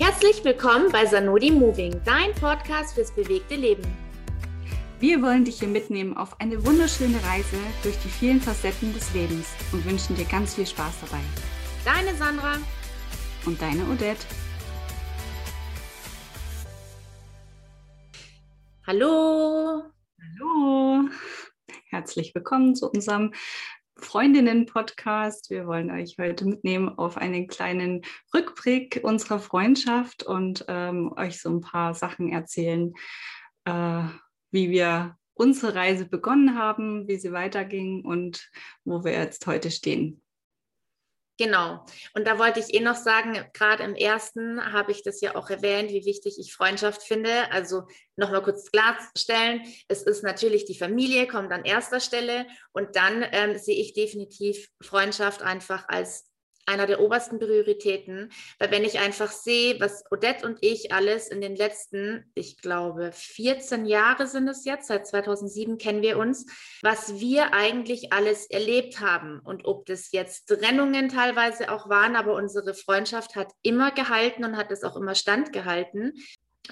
Herzlich willkommen bei Sanodi Moving, dein Podcast fürs bewegte Leben. Wir wollen dich hier mitnehmen auf eine wunderschöne Reise durch die vielen Facetten des Lebens und wünschen dir ganz viel Spaß dabei. Deine Sandra und deine Odette. Hallo. Hallo. Herzlich willkommen zu unserem Freundinnen-Podcast. Wir wollen euch heute mitnehmen auf einen kleinen Rückblick unserer Freundschaft und ähm, euch so ein paar Sachen erzählen, äh, wie wir unsere Reise begonnen haben, wie sie weiterging und wo wir jetzt heute stehen. Genau. Und da wollte ich eh noch sagen, gerade im ersten habe ich das ja auch erwähnt, wie wichtig ich Freundschaft finde. Also nochmal kurz klarstellen, es ist natürlich die Familie, kommt an erster Stelle. Und dann ähm, sehe ich definitiv Freundschaft einfach als einer der obersten Prioritäten, weil wenn ich einfach sehe, was Odette und ich alles in den letzten, ich glaube, 14 Jahre sind es jetzt, seit 2007 kennen wir uns, was wir eigentlich alles erlebt haben und ob das jetzt Trennungen teilweise auch waren, aber unsere Freundschaft hat immer gehalten und hat es auch immer standgehalten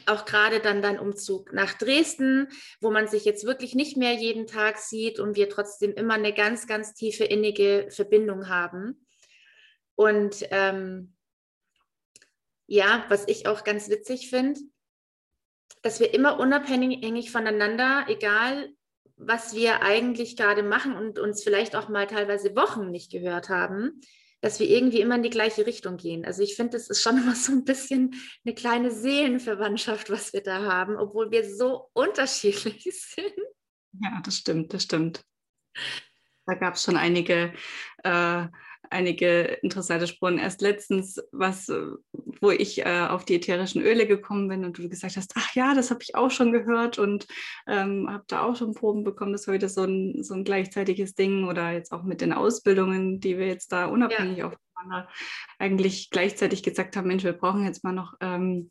auch gerade dann dein Umzug nach Dresden, wo man sich jetzt wirklich nicht mehr jeden Tag sieht und wir trotzdem immer eine ganz, ganz tiefe innige Verbindung haben. Und ähm, ja, was ich auch ganz witzig finde, dass wir immer unabhängig voneinander, egal was wir eigentlich gerade machen und uns vielleicht auch mal teilweise Wochen nicht gehört haben, dass wir irgendwie immer in die gleiche Richtung gehen. Also ich finde, das ist schon immer so ein bisschen eine kleine Seelenverwandtschaft, was wir da haben, obwohl wir so unterschiedlich sind. Ja, das stimmt, das stimmt. Da gab es schon einige äh, einige interessante Spuren. Erst letztens, was, wo ich äh, auf die ätherischen Öle gekommen bin und du gesagt hast, ach ja, das habe ich auch schon gehört und ähm, habe da auch schon Proben bekommen. Das war wieder so ein, so ein gleichzeitiges Ding oder jetzt auch mit den Ausbildungen, die wir jetzt da unabhängig ja. aufeinander eigentlich gleichzeitig gesagt haben, Mensch, wir brauchen jetzt mal noch ähm,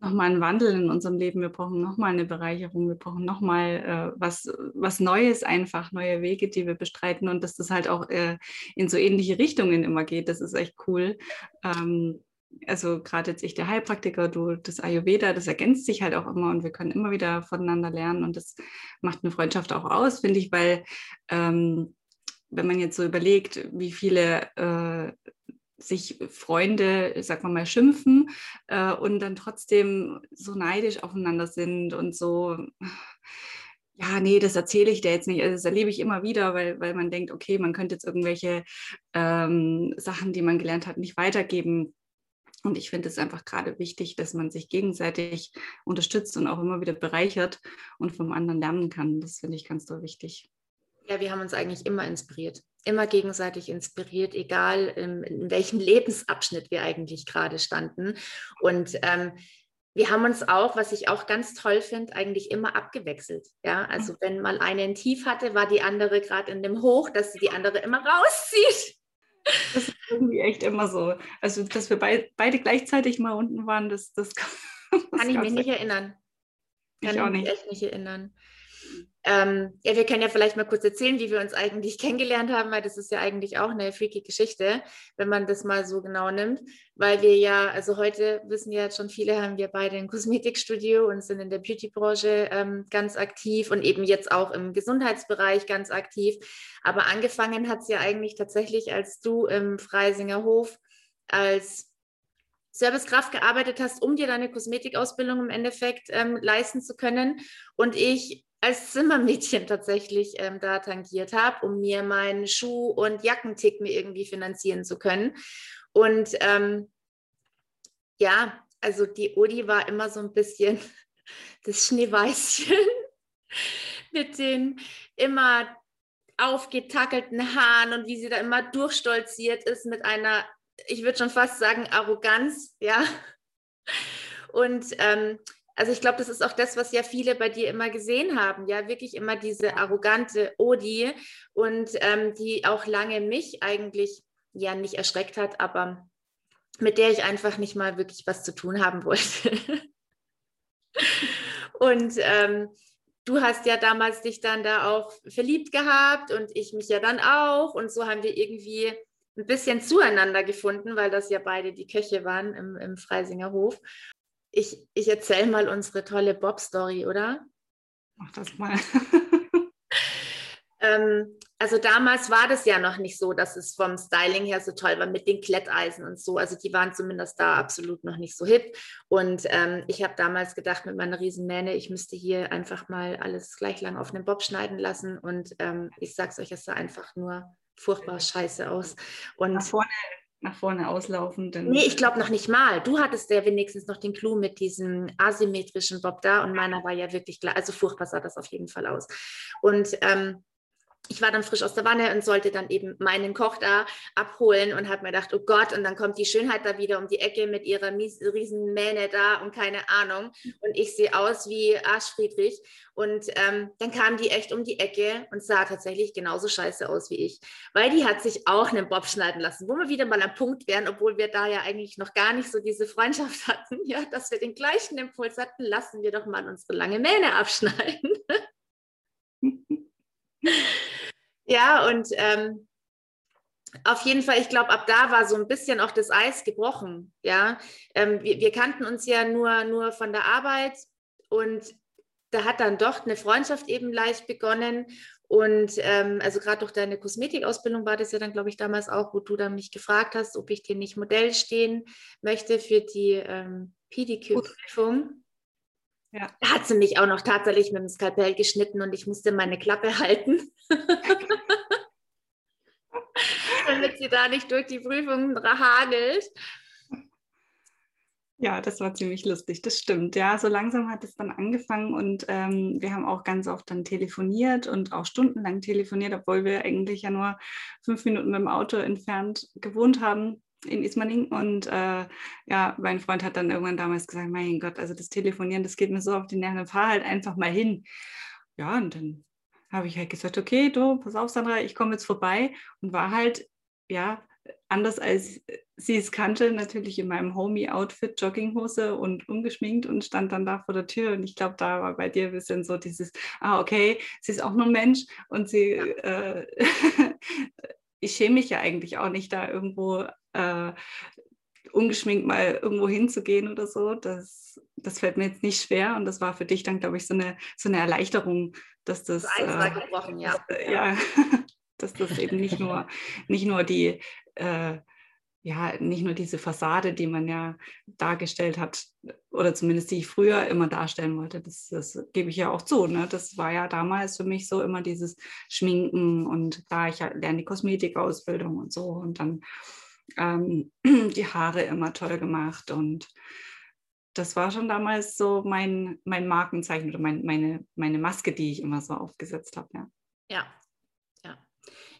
nochmal einen Wandel in unserem Leben, wir brauchen nochmal eine Bereicherung, wir brauchen nochmal äh, was, was Neues einfach, neue Wege, die wir bestreiten. Und dass das halt auch äh, in so ähnliche Richtungen immer geht, das ist echt cool. Ähm, also gerade jetzt ich der Heilpraktiker, du das Ayurveda, das ergänzt sich halt auch immer und wir können immer wieder voneinander lernen und das macht eine Freundschaft auch aus, finde ich, weil ähm, wenn man jetzt so überlegt, wie viele äh, sich Freunde, sagen wir mal, schimpfen äh, und dann trotzdem so neidisch aufeinander sind und so, ja, nee, das erzähle ich dir jetzt nicht. Also das erlebe ich immer wieder, weil, weil man denkt, okay, man könnte jetzt irgendwelche ähm, Sachen, die man gelernt hat, nicht weitergeben. Und ich finde es einfach gerade wichtig, dass man sich gegenseitig unterstützt und auch immer wieder bereichert und vom anderen lernen kann. Das finde ich ganz so wichtig. Ja, wir haben uns eigentlich immer inspiriert, immer gegenseitig inspiriert, egal in, in welchem Lebensabschnitt wir eigentlich gerade standen. Und ähm, wir haben uns auch, was ich auch ganz toll finde, eigentlich immer abgewechselt. Ja, also wenn mal eine ein Tief hatte, war die andere gerade in dem Hoch, dass sie die andere immer rauszieht. Das ist irgendwie echt immer so. Also, dass wir beid, beide gleichzeitig mal unten waren, das, das, das kann ich mich nicht erinnern. Kann ich auch nicht. echt nicht erinnern. Ähm, ja, wir können ja vielleicht mal kurz erzählen, wie wir uns eigentlich kennengelernt haben, weil das ist ja eigentlich auch eine freaky Geschichte, wenn man das mal so genau nimmt, weil wir ja, also heute wissen ja schon viele, haben wir beide ein Kosmetikstudio und sind in der Beautybranche ähm, ganz aktiv und eben jetzt auch im Gesundheitsbereich ganz aktiv. Aber angefangen hat es ja eigentlich tatsächlich, als du im Freisinger Hof als Servicekraft gearbeitet hast, um dir deine Kosmetikausbildung im Endeffekt ähm, leisten zu können. Und ich als Zimmermädchen tatsächlich ähm, da tangiert habe, um mir meinen Schuh- und Jackentick mir irgendwie finanzieren zu können. Und ähm, ja, also die Odi war immer so ein bisschen das Schneeweißchen mit den immer aufgetackelten Haaren und wie sie da immer durchstolziert ist mit einer, ich würde schon fast sagen, Arroganz, ja. Und ähm, also ich glaube, das ist auch das, was ja viele bei dir immer gesehen haben, ja, wirklich immer diese arrogante Odi und ähm, die auch lange mich eigentlich ja nicht erschreckt hat, aber mit der ich einfach nicht mal wirklich was zu tun haben wollte. und ähm, du hast ja damals dich dann da auch verliebt gehabt und ich mich ja dann auch und so haben wir irgendwie ein bisschen zueinander gefunden, weil das ja beide die Köche waren im, im Freisinger Hof. Ich, ich erzähle mal unsere tolle Bob-Story, oder? Mach das mal. ähm, also damals war das ja noch nicht so, dass es vom Styling her so toll war mit den Kletteisen und so. Also die waren zumindest da absolut noch nicht so hip. Und ähm, ich habe damals gedacht mit meiner Riesenmähne, ich müsste hier einfach mal alles gleich lang auf einen Bob schneiden lassen. Und ähm, ich sag's euch, es sah einfach nur furchtbar scheiße aus. Und nach vorne, nach vorne auslaufen. Nee, ich glaube noch nicht mal. Du hattest ja wenigstens noch den Clou mit diesem asymmetrischen Bob da und meiner war ja wirklich klar. Also furchtbar sah das auf jeden Fall aus. Und ähm, ich war dann frisch aus der Wanne und sollte dann eben meinen Koch da abholen und habe mir gedacht, oh Gott, und dann kommt die Schönheit da wieder um die Ecke mit ihrer riesen Mähne da und keine Ahnung. Und ich sehe aus wie Arschfriedrich. Und ähm, dann kam die echt um die Ecke und sah tatsächlich genauso scheiße aus wie ich. Weil die hat sich auch einen Bob schneiden lassen, wo wir wieder mal am Punkt wären, obwohl wir da ja eigentlich noch gar nicht so diese Freundschaft hatten, ja, dass wir den gleichen Impuls hatten, lassen wir doch mal unsere lange Mähne abschneiden. Ja, und ähm, auf jeden Fall, ich glaube, ab da war so ein bisschen auch das Eis gebrochen. Ja, ähm, wir, wir, kannten uns ja nur, nur von der Arbeit und da hat dann doch eine Freundschaft eben leicht begonnen. Und ähm, also gerade durch deine Kosmetikausbildung war das ja dann, glaube ich, damals auch, wo du dann mich gefragt hast, ob ich dir nicht Modell stehen möchte für die ähm, Pedicure-Prüfung. Ja. Da hat sie mich auch noch tatsächlich mit dem Skalpell geschnitten und ich musste meine Klappe halten. Damit sie da nicht durch die Prüfung hagelt. Ja, das war ziemlich lustig, das stimmt. Ja, so langsam hat es dann angefangen und ähm, wir haben auch ganz oft dann telefoniert und auch stundenlang telefoniert, obwohl wir eigentlich ja nur fünf Minuten mit dem Auto entfernt gewohnt haben in Ismaning und äh, ja, mein Freund hat dann irgendwann damals gesagt, mein Gott, also das Telefonieren, das geht mir so auf die Nerven, fahr halt einfach mal hin. Ja, und dann habe ich halt gesagt, okay, du, pass auf, Sandra, ich komme jetzt vorbei und war halt, ja, anders als sie es kannte, natürlich in meinem Homie-Outfit, Jogginghose und ungeschminkt und stand dann da vor der Tür. Und ich glaube, da war bei dir ein bisschen so dieses, ah, okay, sie ist auch nur ein Mensch und sie, äh, ich schäme mich ja eigentlich auch nicht, da irgendwo äh, ungeschminkt mal irgendwo hinzugehen oder so. Das, das fällt mir jetzt nicht schwer und das war für dich dann, glaube ich, so eine, so eine Erleichterung, dass das, das äh, gebrochen, ja. Dass, äh, ja, dass das eben nicht nur, nicht nur die äh, ja, nicht nur diese Fassade, die man ja dargestellt hat, oder zumindest die ich früher immer darstellen wollte, das, das gebe ich ja auch zu. Ne? Das war ja damals für mich so immer dieses Schminken und da ich ja lerne die Kosmetikausbildung und so und dann ähm, die Haare immer toll gemacht und das war schon damals so mein, mein Markenzeichen oder mein, meine, meine Maske, die ich immer so aufgesetzt habe. Ja. ja,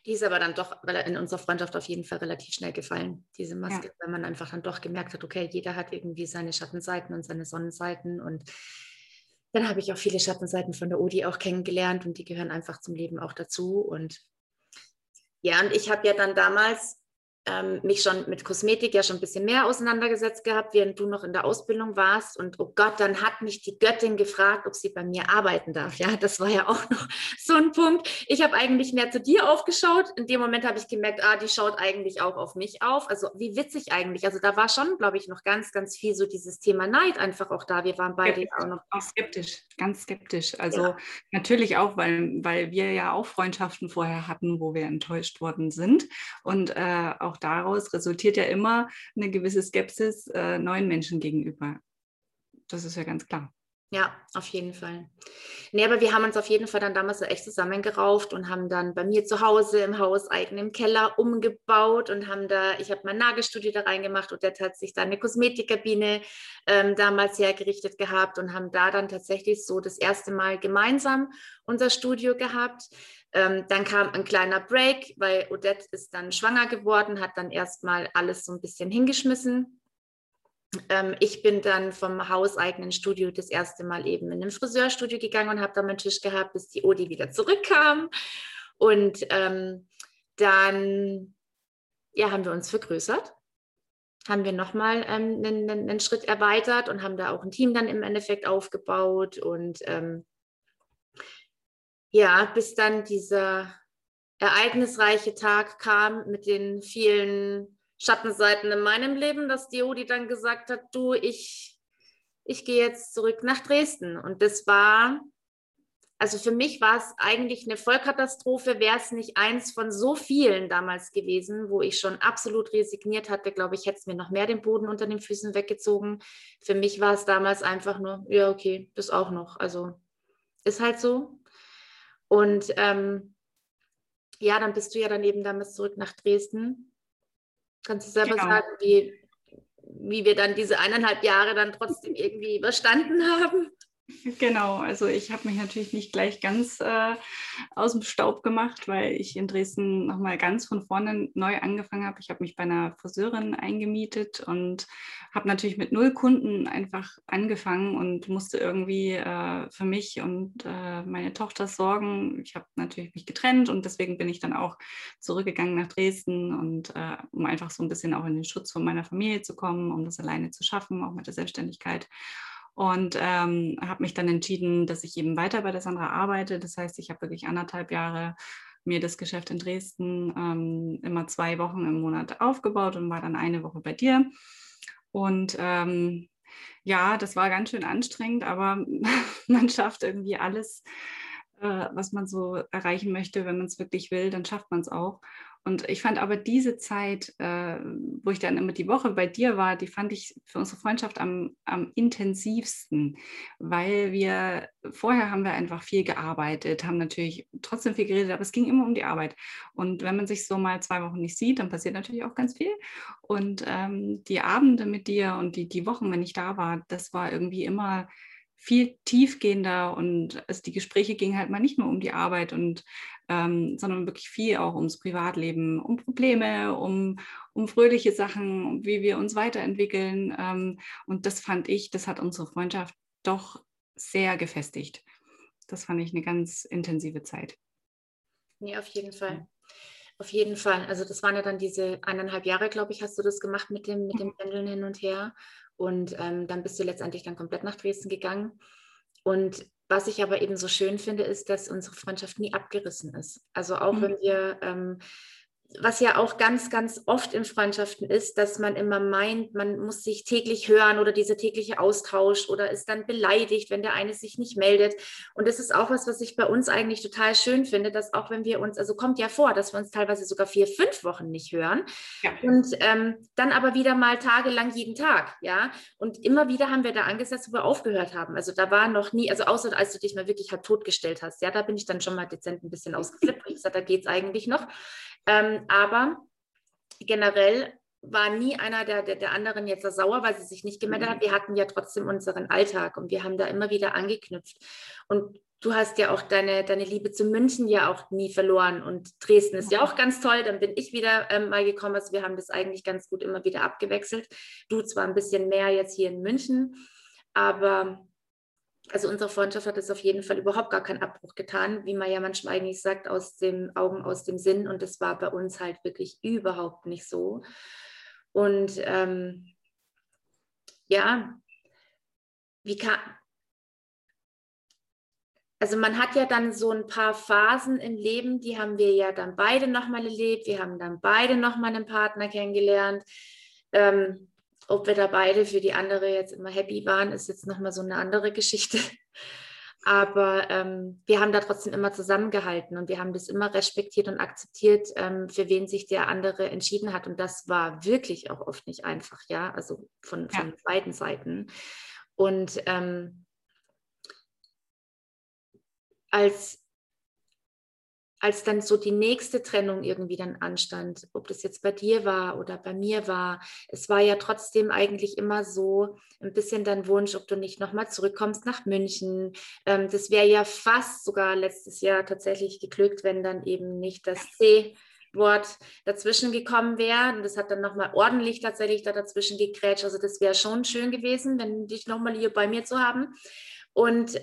die ist aber dann doch in unserer Freundschaft auf jeden Fall relativ schnell gefallen, diese Maske, ja. weil man einfach dann doch gemerkt hat, okay, jeder hat irgendwie seine Schattenseiten und seine Sonnenseiten und dann habe ich auch viele Schattenseiten von der Odi auch kennengelernt und die gehören einfach zum Leben auch dazu und ja, und ich habe ja dann damals ähm, mich schon mit Kosmetik ja schon ein bisschen mehr auseinandergesetzt gehabt, während du noch in der Ausbildung warst. Und oh Gott, dann hat mich die Göttin gefragt, ob sie bei mir arbeiten darf. Ja, das war ja auch noch so ein Punkt. Ich habe eigentlich mehr zu dir aufgeschaut. In dem Moment habe ich gemerkt, ah, die schaut eigentlich auch auf mich auf. Also wie witzig eigentlich. Also da war schon, glaube ich, noch ganz, ganz viel so dieses Thema Neid einfach auch da. Wir waren beide auch noch. Auch skeptisch, ganz skeptisch. Also ja. natürlich auch, weil, weil wir ja auch Freundschaften vorher hatten, wo wir enttäuscht worden sind. Und äh, auch auch daraus resultiert ja immer eine gewisse Skepsis äh, neuen Menschen gegenüber. Das ist ja ganz klar. Ja, auf jeden Fall. Nee, aber wir haben uns auf jeden Fall dann damals echt zusammengerauft und haben dann bei mir zu Hause im Haus eigen im Keller umgebaut und haben da, ich habe mein Nagelstudio da reingemacht und der hat sich da eine Kosmetikkabine ähm, damals hergerichtet gehabt und haben da dann tatsächlich so das erste Mal gemeinsam unser Studio gehabt. Ähm, dann kam ein kleiner Break, weil Odette ist dann schwanger geworden, hat dann erstmal alles so ein bisschen hingeschmissen. Ähm, ich bin dann vom hauseigenen Studio das erste Mal eben in ein Friseurstudio gegangen und habe da meinen Tisch gehabt, bis die Odi wieder zurückkam. Und ähm, dann ja, haben wir uns vergrößert haben wir nochmal ähm, einen, einen, Schritt erweitert und haben da auch ein Team dann im Endeffekt aufgebaut und ähm, ja, bis dann dieser ereignisreiche Tag kam mit den vielen Schattenseiten in meinem Leben, dass die Odi dann gesagt hat, du, ich, ich gehe jetzt zurück nach Dresden. Und das war also für mich war es eigentlich eine Vollkatastrophe, wäre es nicht eins von so vielen damals gewesen, wo ich schon absolut resigniert hatte, glaube ich, hätte es mir noch mehr den Boden unter den Füßen weggezogen. Für mich war es damals einfach nur, ja, okay, das auch noch. Also ist halt so. Und ähm, ja, dann bist du ja dann eben damals zurück nach Dresden. Kannst du selber genau. sagen, wie, wie wir dann diese eineinhalb Jahre dann trotzdem irgendwie überstanden haben? Genau, also ich habe mich natürlich nicht gleich ganz äh, aus dem Staub gemacht, weil ich in Dresden nochmal ganz von vorne neu angefangen habe. Ich habe mich bei einer Friseurin eingemietet und habe natürlich mit null Kunden einfach angefangen und musste irgendwie äh, für mich und äh, meine Tochter sorgen. Ich habe natürlich mich getrennt und deswegen bin ich dann auch zurückgegangen nach Dresden und äh, um einfach so ein bisschen auch in den Schutz von meiner Familie zu kommen, um das alleine zu schaffen, auch mit der Selbstständigkeit und ähm, habe mich dann entschieden, dass ich eben weiter bei der Sandra arbeite. Das heißt, ich habe wirklich anderthalb Jahre mir das Geschäft in Dresden ähm, immer zwei Wochen im Monat aufgebaut und war dann eine Woche bei dir. Und ähm, ja, das war ganz schön anstrengend, aber man schafft irgendwie alles, äh, was man so erreichen möchte. Wenn man es wirklich will, dann schafft man es auch. Und ich fand aber diese Zeit, äh, wo ich dann immer die Woche bei dir war, die fand ich für unsere Freundschaft am, am intensivsten, weil wir vorher haben wir einfach viel gearbeitet, haben natürlich trotzdem viel geredet, aber es ging immer um die Arbeit. Und wenn man sich so mal zwei Wochen nicht sieht, dann passiert natürlich auch ganz viel. Und ähm, die Abende mit dir und die, die Wochen, wenn ich da war, das war irgendwie immer viel tiefgehender und also die Gespräche gingen halt mal nicht nur um die Arbeit und ähm, sondern wirklich viel auch ums Privatleben, um Probleme, um, um fröhliche Sachen, wie wir uns weiterentwickeln. Ähm, und das fand ich, das hat unsere Freundschaft doch sehr gefestigt. Das fand ich eine ganz intensive Zeit. Nee, auf jeden Fall. Auf jeden Fall. Also das waren ja dann diese eineinhalb Jahre, glaube ich, hast du das gemacht mit dem, mit dem Pendeln hin und her. Und ähm, dann bist du letztendlich dann komplett nach Dresden gegangen. Und was ich aber eben so schön finde, ist, dass unsere Freundschaft nie abgerissen ist. Also auch mhm. wenn wir ähm, was ja auch ganz, ganz oft in Freundschaften ist, dass man immer meint, man muss sich täglich hören oder dieser tägliche Austausch oder ist dann beleidigt, wenn der eine sich nicht meldet. Und das ist auch was, was ich bei uns eigentlich total schön finde, dass auch wenn wir uns, also kommt ja vor, dass wir uns teilweise sogar vier, fünf Wochen nicht hören ja. und ähm, dann aber wieder mal tagelang jeden Tag, ja. Und immer wieder haben wir da angesetzt, wo wir aufgehört haben. Also da war noch nie, also außer als du dich mal wirklich halt totgestellt hast, ja, da bin ich dann schon mal dezent ein bisschen ausgeflippt. Ich gesagt, da geht es eigentlich noch. Ähm, aber generell war nie einer der, der, der, anderen jetzt sauer, weil sie sich nicht gemeldet hat. Wir hatten ja trotzdem unseren Alltag und wir haben da immer wieder angeknüpft. Und du hast ja auch deine, deine Liebe zu München ja auch nie verloren. Und Dresden ist ja auch ganz toll. Dann bin ich wieder ähm, mal gekommen. Also wir haben das eigentlich ganz gut immer wieder abgewechselt. Du zwar ein bisschen mehr jetzt hier in München, aber also unsere Freundschaft hat es auf jeden Fall überhaupt gar keinen Abbruch getan, wie man ja manchmal eigentlich sagt, aus den Augen, aus dem Sinn. Und das war bei uns halt wirklich überhaupt nicht so. Und ähm, ja, wie kann, also man hat ja dann so ein paar Phasen im Leben, die haben wir ja dann beide nochmal erlebt. Wir haben dann beide nochmal einen Partner kennengelernt. Ähm, ob wir da beide für die andere jetzt immer happy waren, ist jetzt nochmal so eine andere Geschichte. Aber ähm, wir haben da trotzdem immer zusammengehalten und wir haben das immer respektiert und akzeptiert, ähm, für wen sich der andere entschieden hat. Und das war wirklich auch oft nicht einfach, ja, also von, von ja. beiden Seiten. Und ähm, als als dann so die nächste Trennung irgendwie dann anstand, ob das jetzt bei dir war oder bei mir war, es war ja trotzdem eigentlich immer so ein bisschen dein Wunsch, ob du nicht nochmal zurückkommst nach München. Ähm, das wäre ja fast sogar letztes Jahr tatsächlich geglückt, wenn dann eben nicht das C Wort dazwischen gekommen wäre. Und das hat dann nochmal ordentlich tatsächlich da dazwischen gegrätscht. Also das wäre schon schön gewesen, wenn dich nochmal hier bei mir zu haben. Und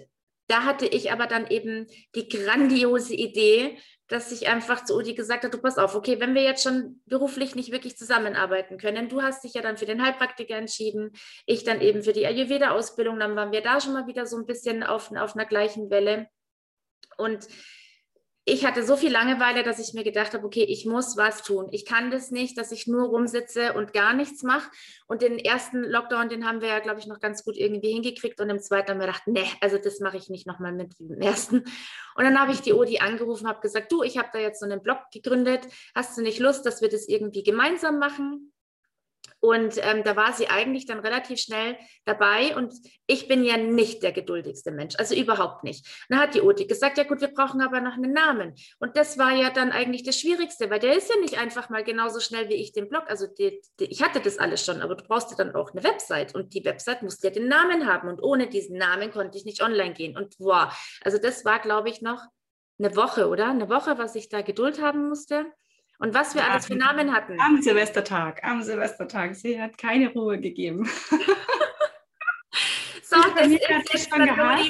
da hatte ich aber dann eben die grandiose Idee, dass ich einfach zu Udi gesagt habe, du pass auf, okay, wenn wir jetzt schon beruflich nicht wirklich zusammenarbeiten können, du hast dich ja dann für den Heilpraktiker entschieden, ich dann eben für die Ayurveda-Ausbildung, dann waren wir da schon mal wieder so ein bisschen auf, auf einer gleichen Welle. Und ich hatte so viel Langeweile, dass ich mir gedacht habe, okay, ich muss was tun. Ich kann das nicht, dass ich nur rumsitze und gar nichts mache. Und den ersten Lockdown, den haben wir ja, glaube ich, noch ganz gut irgendwie hingekriegt. Und im zweiten haben wir gedacht, nee, also das mache ich nicht nochmal mit im ersten. Und dann habe ich die Odi angerufen, habe gesagt, du, ich habe da jetzt so einen Blog gegründet. Hast du nicht Lust, dass wir das irgendwie gemeinsam machen? Und ähm, da war sie eigentlich dann relativ schnell dabei. Und ich bin ja nicht der geduldigste Mensch, also überhaupt nicht. Und dann hat die Oti gesagt, ja gut, wir brauchen aber noch einen Namen. Und das war ja dann eigentlich das Schwierigste, weil der ist ja nicht einfach mal genauso schnell wie ich den Blog. Also die, die, ich hatte das alles schon, aber du brauchst ja dann auch eine Website. Und die Website musste ja den Namen haben. Und ohne diesen Namen konnte ich nicht online gehen. Und wow, also das war, glaube ich, noch eine Woche, oder? Eine Woche, was ich da Geduld haben musste. Und was wir ja, alles für Namen hatten. Am Silvestertag, am Silvestertag. Sie hat keine Ruhe gegeben. so, das ist jetzt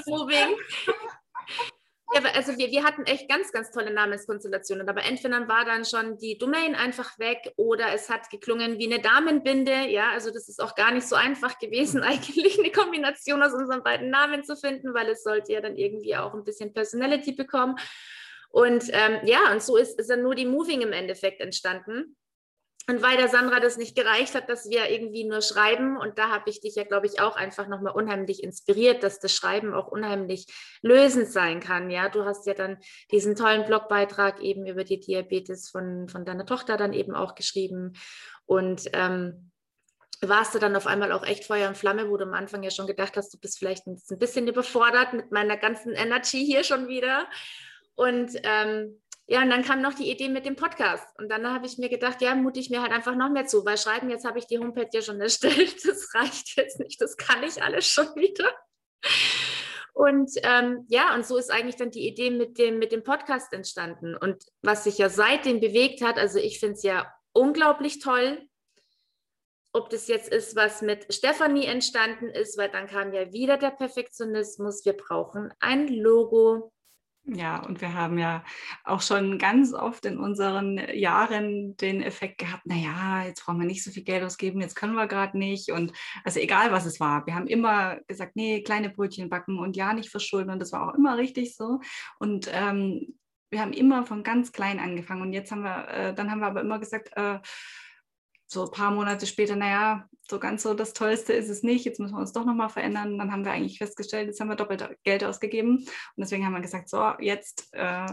Moving. Ja, also wir, wir hatten echt ganz, ganz tolle Namenskonstellationen, aber entweder war dann schon die Domain einfach weg oder es hat geklungen wie eine Damenbinde. Ja, also das ist auch gar nicht so einfach gewesen, eigentlich eine Kombination aus unseren beiden Namen zu finden, weil es sollte ja dann irgendwie auch ein bisschen Personality bekommen. Und ähm, ja, und so ist, ist dann nur die Moving im Endeffekt entstanden. Und weil der Sandra das nicht gereicht hat, dass wir irgendwie nur schreiben, und da habe ich dich ja, glaube ich, auch einfach nochmal unheimlich inspiriert, dass das Schreiben auch unheimlich lösend sein kann. Ja, du hast ja dann diesen tollen Blogbeitrag eben über die Diabetes von, von deiner Tochter dann eben auch geschrieben. Und ähm, warst du dann auf einmal auch echt Feuer und Flamme, wo du am Anfang ja schon gedacht hast, du bist vielleicht ein bisschen überfordert mit meiner ganzen Energy hier schon wieder. Und ähm, ja, und dann kam noch die Idee mit dem Podcast. Und dann habe ich mir gedacht, ja, mute ich mir halt einfach noch mehr zu, weil schreiben, jetzt habe ich die Homepage ja schon erstellt, das reicht jetzt nicht, das kann ich alles schon wieder. Und ähm, ja, und so ist eigentlich dann die Idee mit dem, mit dem Podcast entstanden. Und was sich ja seitdem bewegt hat, also ich finde es ja unglaublich toll, ob das jetzt ist, was mit Stefanie entstanden ist, weil dann kam ja wieder der Perfektionismus. Wir brauchen ein Logo. Ja, und wir haben ja auch schon ganz oft in unseren Jahren den Effekt gehabt, naja, jetzt brauchen wir nicht so viel Geld ausgeben, jetzt können wir gerade nicht. Und also egal, was es war, wir haben immer gesagt, nee, kleine Brötchen backen und ja, nicht verschulden. Und das war auch immer richtig so. Und ähm, wir haben immer von ganz klein angefangen. Und jetzt haben wir, äh, dann haben wir aber immer gesagt, äh, so ein paar Monate später, naja, so ganz so das Tollste ist es nicht, jetzt müssen wir uns doch nochmal verändern. Dann haben wir eigentlich festgestellt, jetzt haben wir doppelt Geld ausgegeben. Und deswegen haben wir gesagt, so, jetzt äh,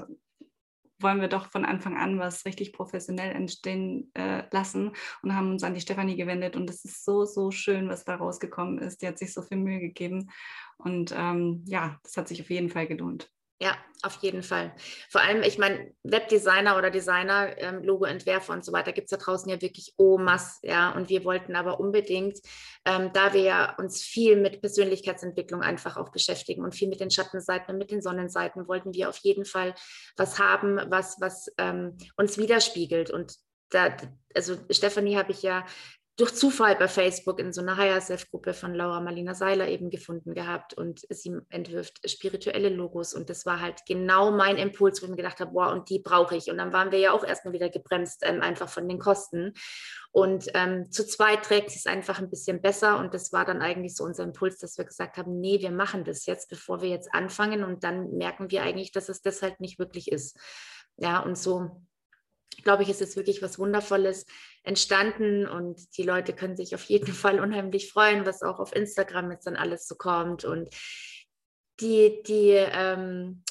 wollen wir doch von Anfang an was richtig professionell entstehen äh, lassen und haben uns an die Stefanie gewendet. Und es ist so, so schön, was da rausgekommen ist. Die hat sich so viel Mühe gegeben. Und ähm, ja, das hat sich auf jeden Fall gelohnt. Ja, auf jeden Fall. Vor allem, ich meine, Webdesigner oder Designer, ähm, Logo-Entwerfer und so weiter gibt es da draußen ja wirklich oh mass, ja. Und wir wollten aber unbedingt, ähm, da wir ja uns viel mit Persönlichkeitsentwicklung einfach auch beschäftigen und viel mit den Schattenseiten und mit den Sonnenseiten, wollten wir auf jeden Fall was haben, was, was ähm, uns widerspiegelt. Und da, also Stefanie habe ich ja durch Zufall bei Facebook in so einer Higher Self-Gruppe von Laura Marlina Seiler eben gefunden gehabt und sie entwirft spirituelle Logos und das war halt genau mein Impuls, wo ich mir gedacht habe, wow, und die brauche ich. Und dann waren wir ja auch erstmal wieder gebremst, ähm, einfach von den Kosten. Und ähm, zu zweit trägt es einfach ein bisschen besser und das war dann eigentlich so unser Impuls, dass wir gesagt haben, nee, wir machen das jetzt, bevor wir jetzt anfangen und dann merken wir eigentlich, dass es das halt nicht wirklich ist. Ja, und so glaube ich, ist es wirklich was Wundervolles entstanden und die Leute können sich auf jeden Fall unheimlich freuen, was auch auf Instagram jetzt dann alles so kommt. Und die, die ähm,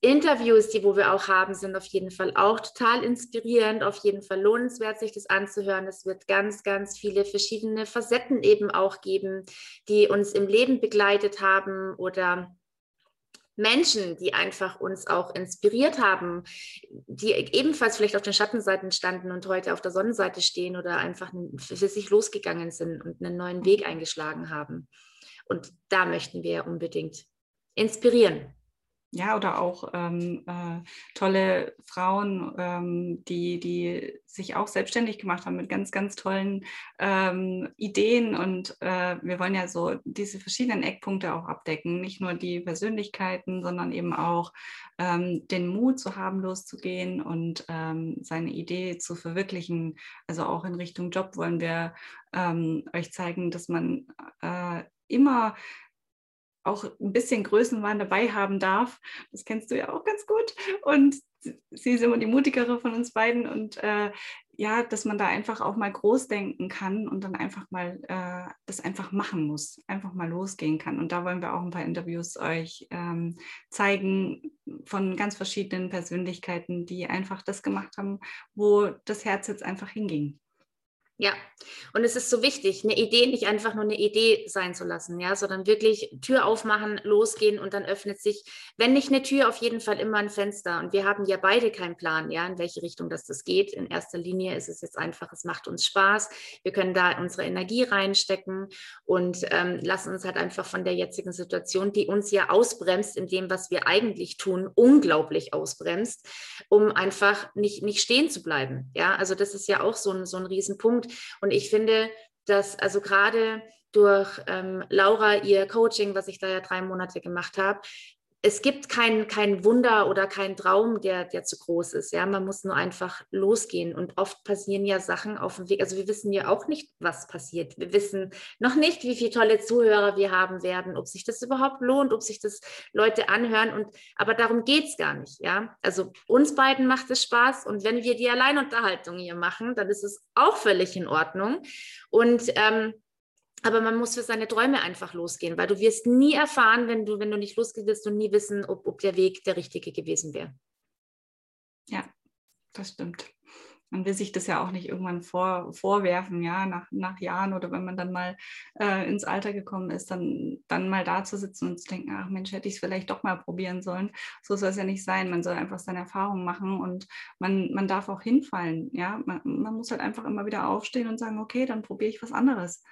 Interviews, die wo wir auch haben, sind auf jeden Fall auch total inspirierend, auf jeden Fall lohnenswert, sich das anzuhören. Es wird ganz, ganz viele verschiedene Facetten eben auch geben, die uns im Leben begleitet haben oder Menschen, die einfach uns auch inspiriert haben, die ebenfalls vielleicht auf den Schattenseiten standen und heute auf der Sonnenseite stehen oder einfach für sich losgegangen sind und einen neuen Weg eingeschlagen haben. Und da möchten wir unbedingt inspirieren. Ja, oder auch ähm, äh, tolle Frauen, ähm, die, die sich auch selbstständig gemacht haben mit ganz, ganz tollen ähm, Ideen. Und äh, wir wollen ja so diese verschiedenen Eckpunkte auch abdecken. Nicht nur die Persönlichkeiten, sondern eben auch ähm, den Mut zu haben, loszugehen und ähm, seine Idee zu verwirklichen. Also auch in Richtung Job wollen wir ähm, euch zeigen, dass man äh, immer auch ein bisschen Größenwahn dabei haben darf. Das kennst du ja auch ganz gut. Und sie ist immer die mutigere von uns beiden. Und äh, ja, dass man da einfach auch mal groß denken kann und dann einfach mal äh, das einfach machen muss, einfach mal losgehen kann. Und da wollen wir auch ein paar Interviews euch ähm, zeigen von ganz verschiedenen Persönlichkeiten, die einfach das gemacht haben, wo das Herz jetzt einfach hinging. Ja, und es ist so wichtig, eine Idee nicht einfach nur eine Idee sein zu lassen, ja, sondern wirklich Tür aufmachen, losgehen und dann öffnet sich, wenn nicht eine Tür, auf jeden Fall immer ein Fenster. Und wir haben ja beide keinen Plan, ja, in welche Richtung das, das geht. In erster Linie ist es jetzt einfach, es macht uns Spaß. Wir können da unsere Energie reinstecken und ähm, lassen uns halt einfach von der jetzigen Situation, die uns ja ausbremst in dem, was wir eigentlich tun, unglaublich ausbremst, um einfach nicht, nicht stehen zu bleiben. Ja, also das ist ja auch so ein, so ein Riesenpunkt und ich finde, dass also gerade durch ähm, Laura ihr Coaching, was ich da ja drei Monate gemacht habe, es gibt kein, kein Wunder oder kein Traum, der, der zu groß ist. Ja, man muss nur einfach losgehen. Und oft passieren ja Sachen auf dem Weg. Also wir wissen ja auch nicht, was passiert. Wir wissen noch nicht, wie viele tolle Zuhörer wir haben werden, ob sich das überhaupt lohnt, ob sich das Leute anhören. Und aber darum geht es gar nicht. Ja, also uns beiden macht es Spaß. Und wenn wir die Alleinunterhaltung hier machen, dann ist es auch völlig in Ordnung. Und ähm, aber man muss für seine Träume einfach losgehen, weil du wirst nie erfahren, wenn du, wenn du nicht losgehst, wirst du nie wissen, ob, ob der Weg der richtige gewesen wäre. Ja, das stimmt. Man will sich das ja auch nicht irgendwann vor, vorwerfen, ja, nach, nach Jahren oder wenn man dann mal äh, ins Alter gekommen ist, dann, dann mal da zu sitzen und zu denken, ach Mensch, hätte ich es vielleicht doch mal probieren sollen. So soll es ja nicht sein. Man soll einfach seine Erfahrungen machen und man, man darf auch hinfallen, ja. Man, man muss halt einfach immer wieder aufstehen und sagen, okay, dann probiere ich was anderes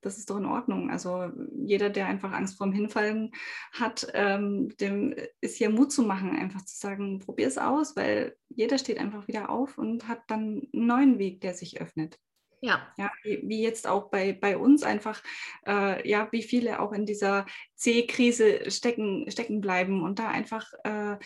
das ist doch in Ordnung. Also jeder, der einfach Angst vorm Hinfallen hat, ähm, dem ist hier Mut zu machen, einfach zu sagen, probier es aus, weil jeder steht einfach wieder auf und hat dann einen neuen Weg, der sich öffnet. Ja. ja wie, jetzt auch bei, bei uns einfach, äh, ja, wie viele auch in dieser C-Krise stecken, stecken bleiben und da einfach äh,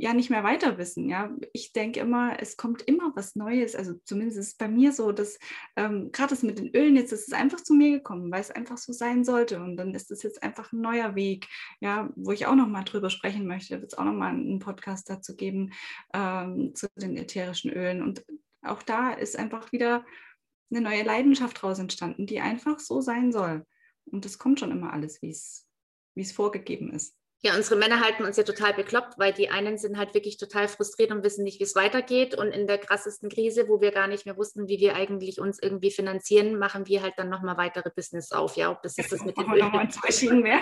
ja nicht mehr weiter wissen. Ja, ich denke immer, es kommt immer was Neues. Also zumindest ist es bei mir so, dass ähm, gerade das mit den Ölen jetzt, das ist einfach zu mir gekommen, weil es einfach so sein sollte. Und dann ist es jetzt einfach ein neuer Weg, ja, wo ich auch noch mal drüber sprechen möchte. Da wird es auch noch mal einen Podcast dazu geben ähm, zu den ätherischen Ölen. Und auch da ist einfach wieder eine neue Leidenschaft draus entstanden, die einfach so sein soll. Und es kommt schon immer alles, wie es vorgegeben ist. Ja, unsere Männer halten uns ja total bekloppt, weil die einen sind halt wirklich total frustriert und wissen nicht, wie es weitergeht. Und in der krassesten Krise, wo wir gar nicht mehr wussten, wie wir eigentlich uns irgendwie finanzieren, machen wir halt dann nochmal weitere Business auf. Ja, ob das ist das mit den Öl. mehr.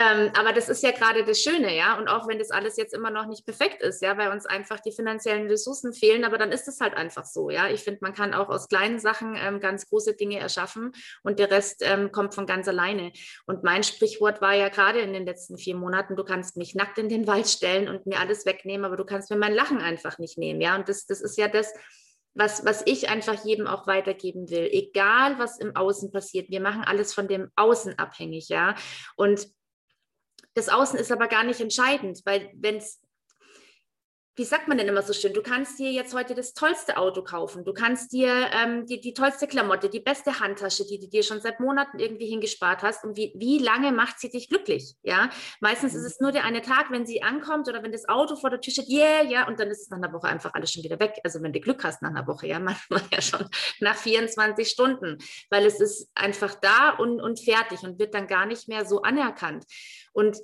Ähm, aber das ist ja gerade das Schöne, ja. Und auch wenn das alles jetzt immer noch nicht perfekt ist, ja, weil uns einfach die finanziellen Ressourcen fehlen, aber dann ist es halt einfach so, ja. Ich finde, man kann auch aus kleinen Sachen ähm, ganz große Dinge erschaffen und der Rest ähm, kommt von ganz alleine. Und mein Sprichwort war ja gerade in den letzten vier Monaten, du kannst mich nackt in den Wald stellen und mir alles wegnehmen, aber du kannst mir mein Lachen einfach nicht nehmen, ja. Und das, das ist ja das, was, was ich einfach jedem auch weitergeben will. Egal, was im Außen passiert, wir machen alles von dem Außen abhängig, ja. Und das Außen ist aber gar nicht entscheidend, weil wenn es wie sagt man denn immer so schön, du kannst dir jetzt heute das tollste Auto kaufen, du kannst dir ähm, die, die tollste Klamotte, die beste Handtasche, die du dir schon seit Monaten irgendwie hingespart hast und wie, wie lange macht sie dich glücklich, ja? Meistens ist es nur der eine Tag, wenn sie ankommt oder wenn das Auto vor der Tür steht, yeah, ja, und dann ist es nach einer Woche einfach alles schon wieder weg. Also wenn du Glück hast nach einer Woche, ja, manchmal ja schon nach 24 Stunden, weil es ist einfach da und, und fertig und wird dann gar nicht mehr so anerkannt. Und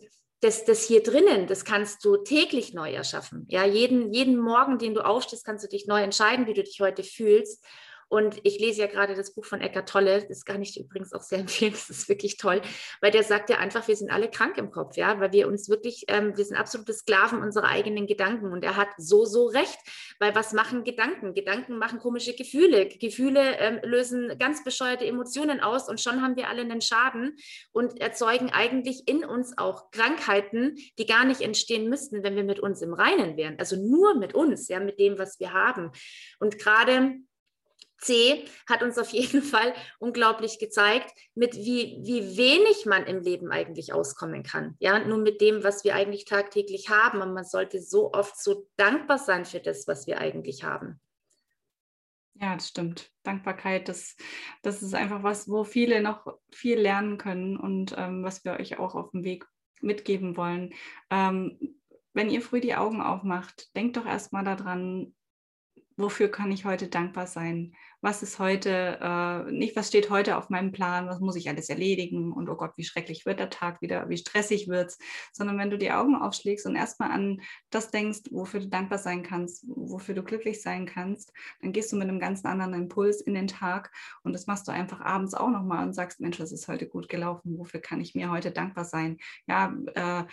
das, das hier drinnen, das kannst du täglich neu erschaffen. Ja, jeden, jeden Morgen, den du aufstehst, kannst du dich neu entscheiden, wie du dich heute fühlst. Und ich lese ja gerade das Buch von Eckart Tolle, das kann ich übrigens auch sehr empfehlen, das ist wirklich toll, weil der sagt ja einfach, wir sind alle krank im Kopf, ja, weil wir uns wirklich, ähm, wir sind absolute Sklaven unserer eigenen Gedanken und er hat so, so recht, weil was machen Gedanken? Gedanken machen komische Gefühle, Gefühle ähm, lösen ganz bescheuerte Emotionen aus und schon haben wir alle einen Schaden und erzeugen eigentlich in uns auch Krankheiten, die gar nicht entstehen müssten, wenn wir mit uns im Reinen wären, also nur mit uns, ja, mit dem, was wir haben. Und gerade C hat uns auf jeden Fall unglaublich gezeigt, mit wie, wie wenig man im Leben eigentlich auskommen kann. Ja, nur mit dem, was wir eigentlich tagtäglich haben. Und man sollte so oft so dankbar sein für das, was wir eigentlich haben. Ja, das stimmt. Dankbarkeit, das, das ist einfach was, wo viele noch viel lernen können und ähm, was wir euch auch auf dem Weg mitgeben wollen. Ähm, wenn ihr früh die Augen aufmacht, denkt doch erstmal daran, wofür kann ich heute dankbar sein? Was ist heute, äh, nicht was steht heute auf meinem Plan, was muss ich alles erledigen? Und oh Gott, wie schrecklich wird der Tag wieder, wie stressig wird es, sondern wenn du die Augen aufschlägst und erstmal an das denkst, wofür du dankbar sein kannst, wofür du glücklich sein kannst, dann gehst du mit einem ganz anderen Impuls in den Tag. Und das machst du einfach abends auch nochmal und sagst, Mensch, das ist heute gut gelaufen, wofür kann ich mir heute dankbar sein? Ja, äh,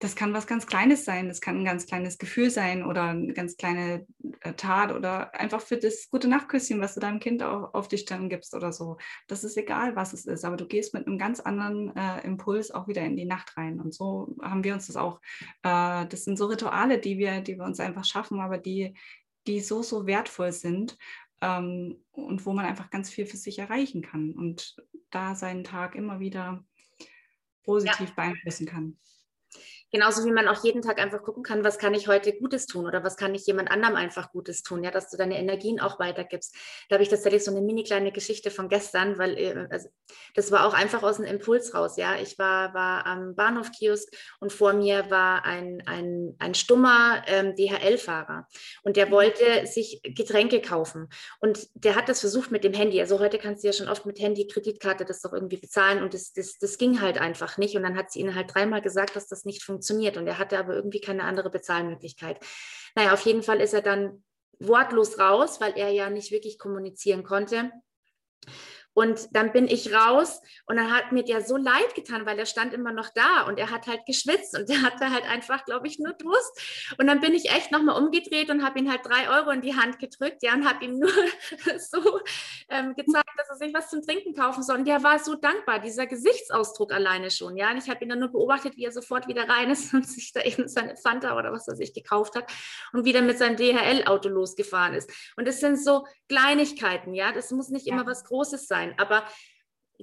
das kann was ganz Kleines sein, das kann ein ganz kleines Gefühl sein oder eine ganz kleine äh, Tat oder einfach für das gute Nachtküsschen, was du deinem Kind auch auf die Stirn gibst oder so. Das ist egal, was es ist, aber du gehst mit einem ganz anderen äh, Impuls auch wieder in die Nacht rein. Und so haben wir uns das auch, äh, das sind so Rituale, die wir, die wir uns einfach schaffen, aber die, die so, so wertvoll sind ähm, und wo man einfach ganz viel für sich erreichen kann und da seinen Tag immer wieder positiv ja. beeinflussen kann. Genauso wie man auch jeden Tag einfach gucken kann, was kann ich heute Gutes tun oder was kann ich jemand anderem einfach Gutes tun, ja, dass du deine Energien auch weitergibst. Da habe ich tatsächlich so eine mini kleine Geschichte von gestern, weil äh, also, das war auch einfach aus einem Impuls raus, ja. Ich war, war am Bahnhofkiosk und vor mir war ein, ein, ein stummer ähm, DHL-Fahrer und der mhm. wollte sich Getränke kaufen und der hat das versucht mit dem Handy. Also heute kannst du ja schon oft mit Handy, Kreditkarte das doch irgendwie bezahlen und das, das, das ging halt einfach nicht und dann hat sie ihnen halt dreimal gesagt, dass das nicht funktioniert funktioniert. Und er hatte aber irgendwie keine andere Bezahlmöglichkeit. Naja, auf jeden Fall ist er dann wortlos raus, weil er ja nicht wirklich kommunizieren konnte. Und dann bin ich raus und dann hat mir der so leid getan, weil er stand immer noch da und er hat halt geschwitzt und der hatte halt einfach, glaube ich, nur Durst. Und dann bin ich echt nochmal umgedreht und habe ihm halt drei Euro in die Hand gedrückt, ja, und habe ihm nur so ähm, gezeigt, dass er sich was zum Trinken kaufen soll. Und der war so dankbar, dieser Gesichtsausdruck alleine schon, ja. Und ich habe ihn dann nur beobachtet, wie er sofort wieder rein ist und sich da eben seine Fanta oder was er sich gekauft hat und wieder mit seinem DHL-Auto losgefahren ist. Und das sind so Kleinigkeiten, ja. Das muss nicht immer was Großes sein sein. Aber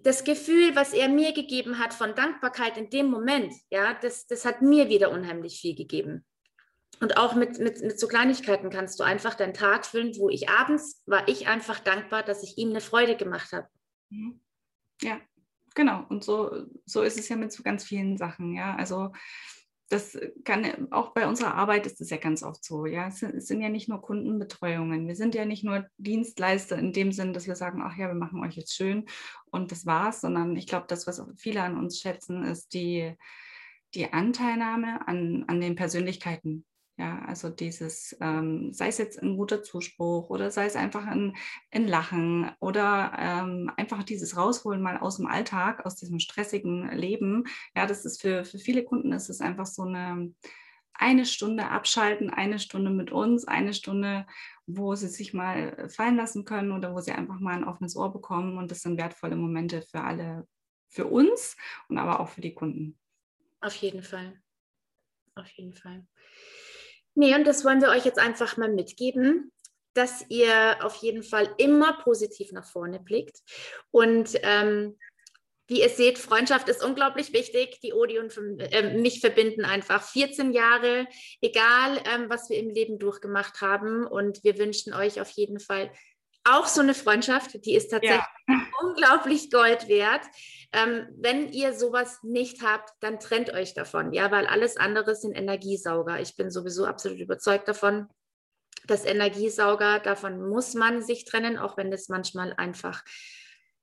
das Gefühl, was er mir gegeben hat von Dankbarkeit in dem Moment, ja, das, das hat mir wieder unheimlich viel gegeben. Und auch mit, mit, mit so Kleinigkeiten kannst du einfach deinen Tag füllen, wo ich abends war ich einfach dankbar, dass ich ihm eine Freude gemacht habe. Mhm. Ja, genau. Und so, so ist es ja mit so ganz vielen Sachen, ja. Also das kann auch bei unserer Arbeit ist es ja ganz oft so. Ja, es sind, es sind, ja nicht nur Kundenbetreuungen. Wir sind ja nicht nur Dienstleister in dem Sinn, dass wir sagen, ach ja, wir machen euch jetzt schön und das war's, sondern ich glaube, das, was viele an uns schätzen, ist die, die Anteilnahme an, an den Persönlichkeiten, ja, also dieses, ähm, sei es jetzt ein guter Zuspruch oder sei es einfach ein, ein Lachen oder ähm, einfach dieses Rausholen mal aus dem Alltag, aus diesem stressigen Leben. Ja, das ist für, für viele Kunden ist es einfach so eine, eine Stunde abschalten, eine Stunde mit uns, eine Stunde, wo sie sich mal fallen lassen können oder wo sie einfach mal ein offenes Ohr bekommen. Und das sind wertvolle Momente für alle, für uns und aber auch für die Kunden. Auf jeden Fall. Auf jeden Fall. Nee, und das wollen wir euch jetzt einfach mal mitgeben, dass ihr auf jeden Fall immer positiv nach vorne blickt. Und ähm, wie ihr seht, Freundschaft ist unglaublich wichtig. Die Odi und äh, mich verbinden einfach 14 Jahre, egal ähm, was wir im Leben durchgemacht haben. Und wir wünschen euch auf jeden Fall auch so eine Freundschaft, die ist tatsächlich ja. unglaublich Gold wert. Ähm, wenn ihr sowas nicht habt, dann trennt euch davon, ja, weil alles andere sind Energiesauger. Ich bin sowieso absolut überzeugt davon, dass Energiesauger, davon muss man sich trennen, auch wenn das manchmal einfach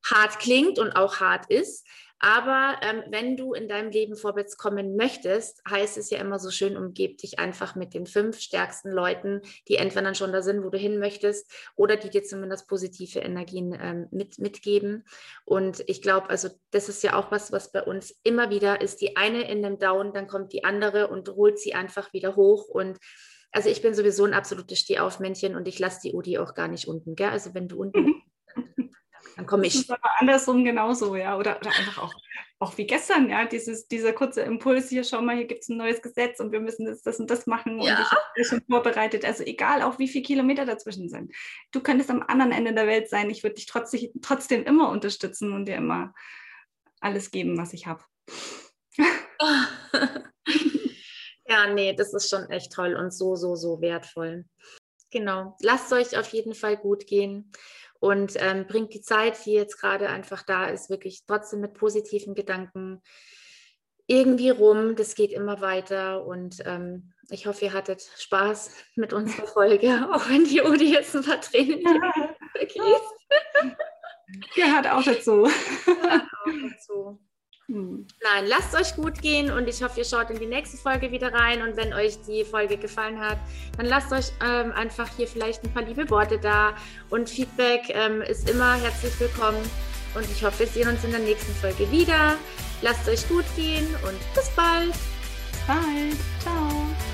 hart klingt und auch hart ist. Aber ähm, wenn du in deinem Leben vorwärts kommen möchtest, heißt es ja immer so schön, umgeb dich einfach mit den fünf stärksten Leuten, die entweder dann schon da sind, wo du hin möchtest, oder die dir zumindest positive Energien ähm, mit, mitgeben. Und ich glaube, also das ist ja auch was, was bei uns immer wieder ist. Die eine in einem Down, dann kommt die andere und holt sie einfach wieder hoch. Und also ich bin sowieso ein absolutes Stehaufmännchen und ich lasse die Udi auch gar nicht unten. Gell? Also wenn du unten dann komme ich. Das ist aber andersrum genauso, ja. Oder, oder einfach auch, auch wie gestern, ja, dieses, dieser kurze Impuls hier, schau mal, hier gibt es ein neues Gesetz und wir müssen das, das und das machen ja. und ich habe schon vorbereitet. Also egal, auch wie viele Kilometer dazwischen sind. Du könntest am anderen Ende der Welt sein. Ich würde dich trotzdem, trotzdem immer unterstützen und dir immer alles geben, was ich habe. ja, nee, das ist schon echt toll und so, so, so wertvoll. Genau. Lasst euch auf jeden Fall gut gehen und ähm, bringt die Zeit, die jetzt gerade einfach da ist, wirklich trotzdem mit positiven Gedanken irgendwie rum. Das geht immer weiter und ähm, ich hoffe, ihr hattet Spaß mit unserer Folge, auch wenn die Udi jetzt ein paar Tränen vergießt. Gehört auch dazu. Gehört auch dazu. Hm. Nein, lasst euch gut gehen und ich hoffe, ihr schaut in die nächste Folge wieder rein. Und wenn euch die Folge gefallen hat, dann lasst euch ähm, einfach hier vielleicht ein paar liebe Worte da. Und Feedback ähm, ist immer herzlich willkommen. Und ich hoffe, wir sehen uns in der nächsten Folge wieder. Lasst euch gut gehen und bis bald. Bye. Ciao.